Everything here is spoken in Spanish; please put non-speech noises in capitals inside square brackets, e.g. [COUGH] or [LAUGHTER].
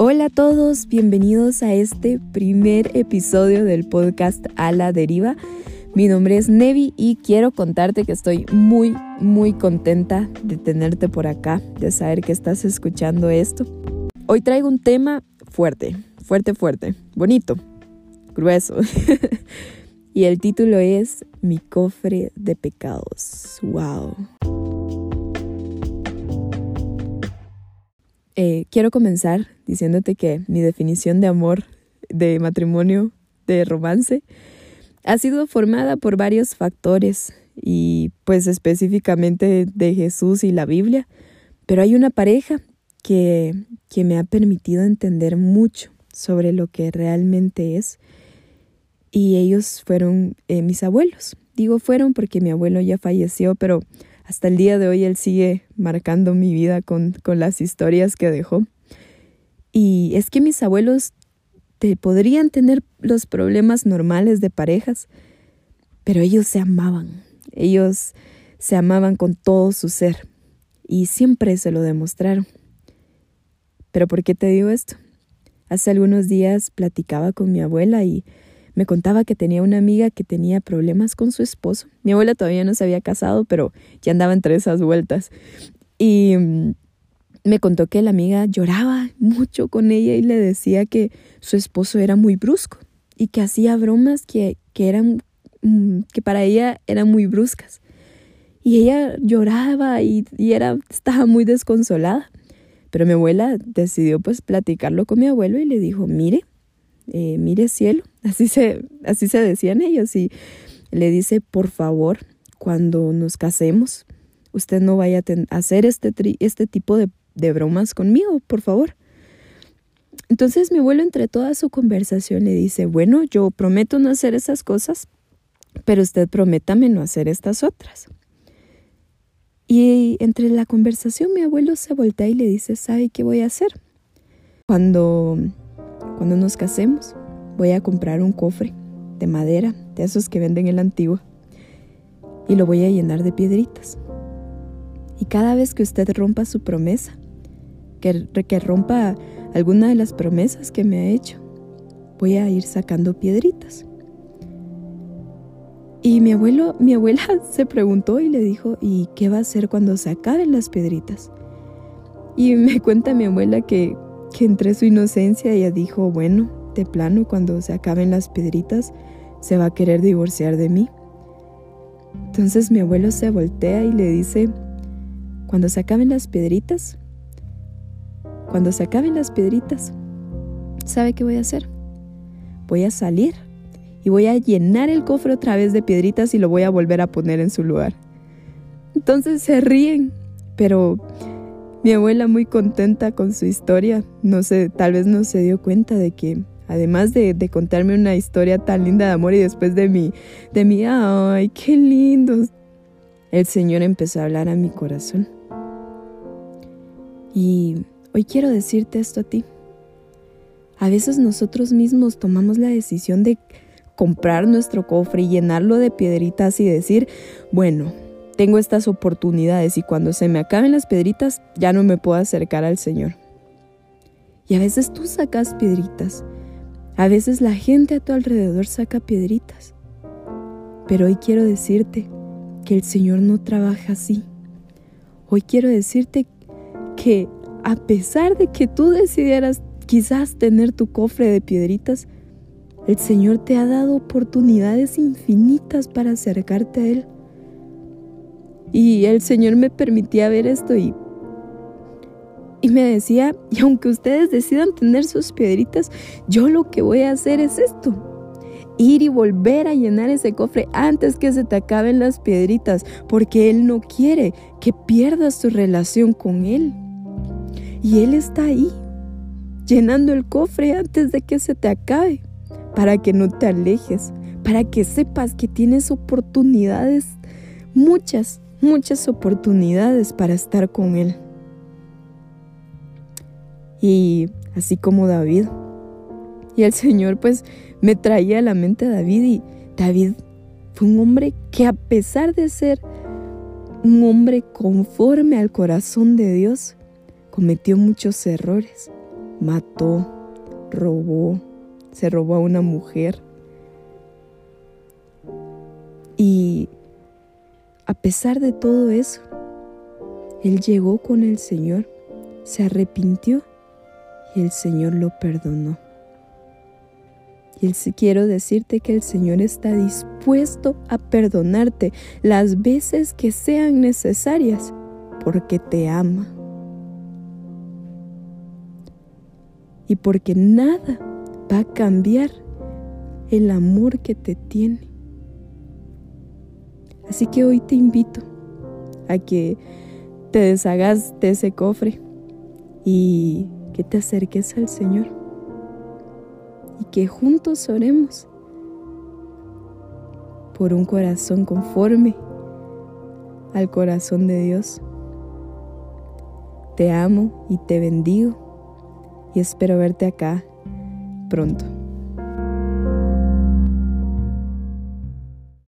Hola a todos, bienvenidos a este primer episodio del podcast A la Deriva. Mi nombre es Nevi y quiero contarte que estoy muy, muy contenta de tenerte por acá, de saber que estás escuchando esto. Hoy traigo un tema fuerte, fuerte, fuerte, bonito, grueso. [LAUGHS] y el título es Mi cofre de pecados. ¡Wow! Eh, quiero comenzar diciéndote que mi definición de amor, de matrimonio, de romance, ha sido formada por varios factores y pues específicamente de Jesús y la Biblia, pero hay una pareja que, que me ha permitido entender mucho sobre lo que realmente es y ellos fueron eh, mis abuelos. Digo fueron porque mi abuelo ya falleció, pero hasta el día de hoy él sigue marcando mi vida con, con las historias que dejó. Y es que mis abuelos te podrían tener los problemas normales de parejas, pero ellos se amaban, ellos se amaban con todo su ser y siempre se lo demostraron. Pero ¿por qué te digo esto? Hace algunos días platicaba con mi abuela y me contaba que tenía una amiga que tenía problemas con su esposo. Mi abuela todavía no se había casado, pero ya andaba entre esas vueltas. Y mm, me contó que la amiga lloraba mucho con ella y le decía que su esposo era muy brusco y que hacía bromas que, eran mm, que para ella eran muy bruscas. Y ella lloraba y, y, era, estaba muy desconsolada. Pero mi abuela decidió pues platicarlo con mi abuelo y le dijo, mire, eh, mire cielo, [LAUGHS] así se, así se decían ellos, y le dice, por favor, cuando nos casemos, usted no vaya a hacer este, este tipo de, de bromas conmigo, por favor. Entonces mi abuelo entre toda su conversación le dice, bueno, yo prometo no hacer esas cosas, pero usted prométame no hacer estas otras. Y entre la conversación mi abuelo se voltea y le dice, ¿sabe qué voy a hacer? Cuando cuando nos casemos, voy a comprar un cofre de madera, de esos que venden en la antigua, y lo voy a llenar de piedritas. Y cada vez que usted rompa su promesa, que, que rompa alguna de las promesas que me ha hecho, voy a ir sacando piedritas. Y mi abuelo, mi abuela [LAUGHS] se preguntó y le dijo, ¿y qué va a hacer cuando se acaben las piedritas? Y me cuenta mi abuela que que entre su inocencia ella dijo, bueno, de plano, cuando se acaben las piedritas, se va a querer divorciar de mí. Entonces mi abuelo se voltea y le dice, cuando se acaben las piedritas, cuando se acaben las piedritas, ¿sabe qué voy a hacer? Voy a salir y voy a llenar el cofre otra vez de piedritas y lo voy a volver a poner en su lugar. Entonces se ríen, pero mi abuela muy contenta con su historia, no sé, tal vez no se dio cuenta de que además de, contarme una historia tan linda de amor y después de mí, de mí, ay, qué lindo, el Señor empezó a hablar a mi corazón. Y hoy quiero decirte esto a ti. A veces nosotros mismos tomamos la decisión de comprar nuestro cofre y llenarlo de piedritas y decir, bueno, tengo estas oportunidades y cuando se me acaben las piedritas ya no me puedo acercar al Señor. Y a veces tú sacas piedritas, a veces la gente a tu alrededor saca piedritas. Pero hoy quiero decirte que el Señor no trabaja así. Hoy quiero decirte que a pesar de que tú decidieras quizás tener tu cofre de piedritas, el Señor te ha dado oportunidades infinitas para acercarte a Él. Y el Señor me permitía ver esto y, y me decía, y aunque ustedes decidan tener sus piedritas, yo lo que voy a hacer es esto. Ir y volver a llenar ese cofre antes que se te acaben las piedritas, porque Él no quiere que pierdas tu relación con Él. Y Él está ahí, llenando el cofre antes de que se te acabe, para que no te alejes, para que sepas que tienes oportunidades, muchas, muchas oportunidades para estar con Él. Y así como David. Y el Señor pues me traía a la mente a David y David fue un hombre que a pesar de ser un hombre conforme al corazón de Dios, cometió muchos errores. mató, robó, se robó a una mujer. Y a pesar de todo eso, él llegó con el Señor, se arrepintió y el Señor lo perdonó. Y quiero decirte que el Señor está dispuesto a perdonarte las veces que sean necesarias porque te ama. Y porque nada va a cambiar el amor que te tiene. Así que hoy te invito a que te deshagas de ese cofre y que te acerques al Señor y que juntos oremos por un corazón conforme al corazón de Dios. Te amo y te bendigo y espero verte acá pronto.